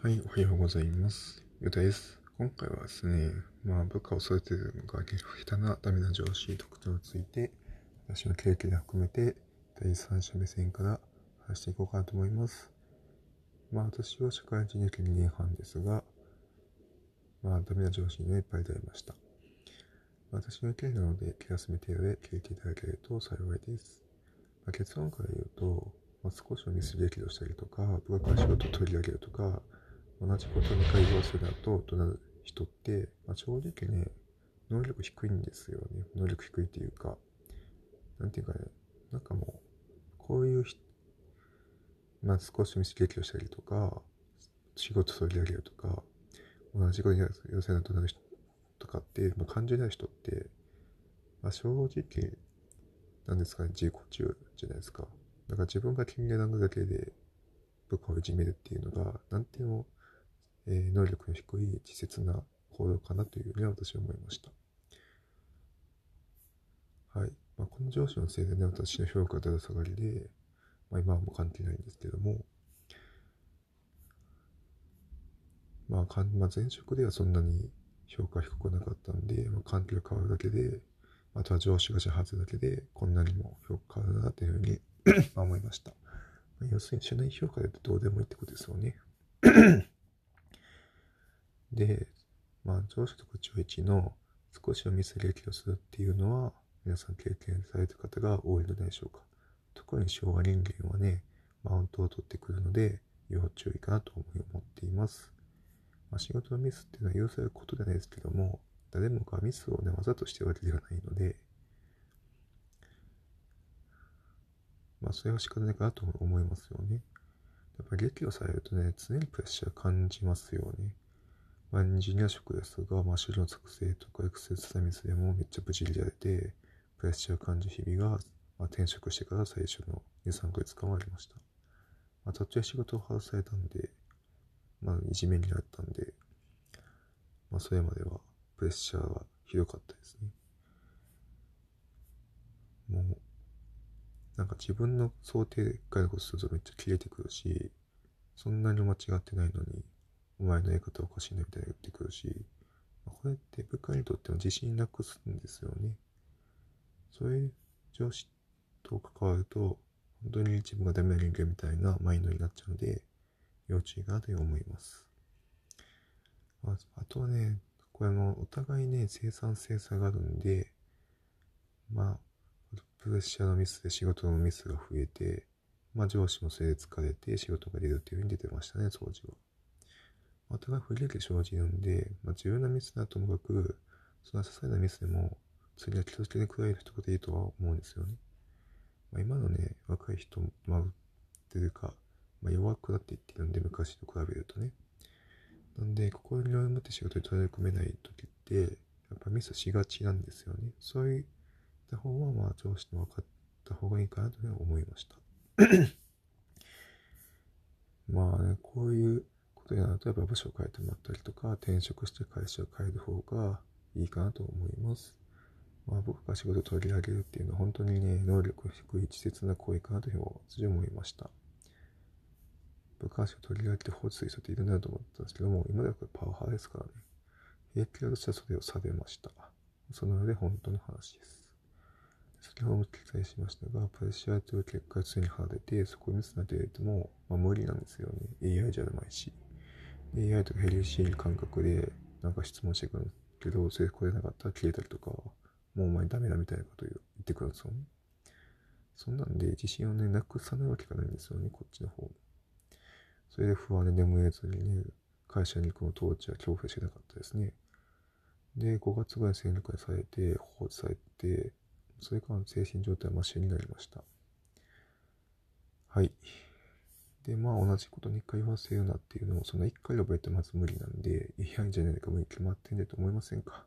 はい、おはようございます。ゆたです。今回はですね、まあ部下を育てるのが下手なダメな上司特徴について、私の経験を含めて第三者目線から話していこうかなと思います。まあ私は社会人歴2年半ですが、まあダメな上司にはいっぱい出会いました。私の意見なので気休め程度で聞いていただけると幸いです。まあ、結論から言うと、まあ、少しのミス激怒したりとか、部下から仕事を取り上げるとか、同じことに会話するととなる人って、まあ、正直ね、能力低いんですよね。能力低いっていうか、なんていうかね、なんかもう、こういう人、まあ少しミス激怒したりとか、仕事取り上げるとか、同じことに寄せなとなる人とかって、まあ、感じない人って、まあ、正直、なんですかね、自己中じゃないですか。だから自分が気になるだけで部下をいじめるっていうのが、なんていうの、え、能力の低い稚拙な行動かなというふうに私は思いました。はい。まあ、この上司のせいでね、私の評価はだだ下がりで、まあ、今はもう関係ないんですけども、まあ、かんまあ、前職ではそんなに評価低くなかったんで、まあ、環境が変わるだけで、あとは上司が始発だけで、こんなにも評価変わるなというふうに思いました。要するに、社内評価でどうでもいいってことですよね。で、まあ、上司とか上一の少しをミス劇をするっていうのは、皆さん経験された方が多いのでしょうか。特に昭和人間はね、マウントを取ってくるので、要注意かなと思っています。まあ、仕事のミスっていうのは許されることじゃないですけども、誰もがミスをね、わざとしてるわけではないので、まあ、それは仕方ないかなと思いますよね。やっぱり激怒されるとね、常にプレッシャー感じますよね。まあ、エンジニア職ですが、まあ、資料作成とかエクセルサミスでもめっちゃブチ切られて、プレッシャー感じ日々が、まあ、転職してから最初の2、3ヶ月間はありました。まあ、途中仕事を外されたんで、まあ、いじめになったんで、まあ、それまではプレッシャーはひどかったですね。もう、なんか自分の想定外のことするとめっちゃ切れてくるし、そんなに間違ってないのに、お前のやり方おかしいねみたいな言ってくるし、これって部下にとっても自信なくすんですよね。そういう上司と関わると、本当に自分がダメな人間みたいなマインドになっちゃうので、要注意かなと思います。ああとはね、これもお互いね、生産性差があるんで、まあ、プレッシャーのミスで仕事のミスが増えて、まあ上司もそれで疲れて仕事が出るっていうふうに出てましたね、当時は。お互い不利益生じるんで、まあ重要なミスだともかく、その些細なミスでも、次は気をつけてくられる人でいいとは思うんですよね。まあ、今のね、若い人、まあ、っていうか、まあ、弱くなっていってるんで、昔と比べるとね。なんで、心に余裕を持って仕事に取り組めない時って、やっぱミスしがちなんですよね。そういった方は、まあ、上司に分かった方がいいかなというふうに思いました。まあね、こういうとになると、やっぱ部署を変えてもらったりとか、転職して会社を変える方がいいかなと思います。まあ、僕が仕事を取り上げるっていうのは本当にね、能力低い稚拙な行為かなというふうに思いました。部下足を取り上げて放置する人っているなと思ったんですけども、今ではこれパワハラですからね。平気だとしてはそれをされました。その上で本当の話です。先ほども記載しましたが、プレッシャーという結果が常に離れて、そこにつなげても、まあ、無理なんですよね。AI じゃないし。AI とかヘリシー感覚で、なんか質問してくるけど、それこれなかったら消えたりとか、もうお前ダメだみたいなこと言ってくるんですよね。そんなんで自信をね、なくさないわけがないんですよね、こっちの方も。それで不安で眠れずにね、会社に行くの当時は恐怖してなかったですね。で、5月ぐらい戦力にされて、放置されて、それから精神状態はマシになりました。はい。で、まあ同じこと2回言わせるなっていうのを、その1回覚えてまず無理なんで、いやいんじゃないか無理決まってんねと思いませんか？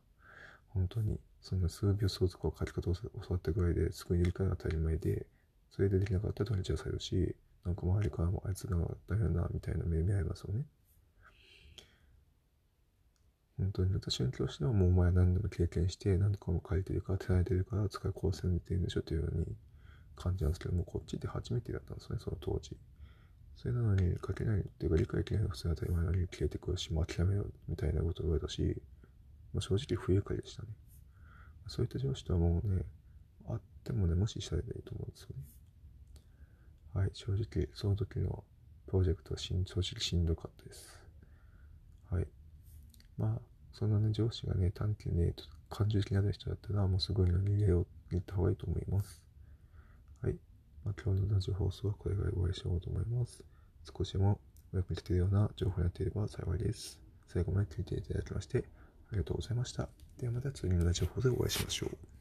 本当に、そんな数秒相続を書き方を教わったぐらいですぐに理解が当たり前で、それでできなかったら取れちゃされるし、なんか周りからもあいつがダメだな、みたいな目見合いますよね。本当に私の教師ではもうお前何でも経験して何個も書いてるから手慣れてるから使いこうせてるんでしょというように感じなんですけどもこっちって初めてだったんですねその当時それなのに書けないっていうか理解できないのが普通の当たり前なのに消えてくるし、もう諦めようみたいなことを言われたし、まあ、正直不愉快でしたね。そういった上司とはもうね、あってもね、無視したらいいと思うんですよね。はい、正直、その時のプロジェクトはしん正直しんどかったです。はい。まあ、そんなね、上司がね、短期にね、感情的になる人だったら、もうすごいの逃げよう言った方がいいと思います。まあ、今日のラジオ放送はこれぐらい終わりしようと思います。少しでもお役に立てるような情報になっていれば幸いです。最後まで聞いていただきまして、ありがとうございました。ではまた次のラジオ放送でお会いしましょう。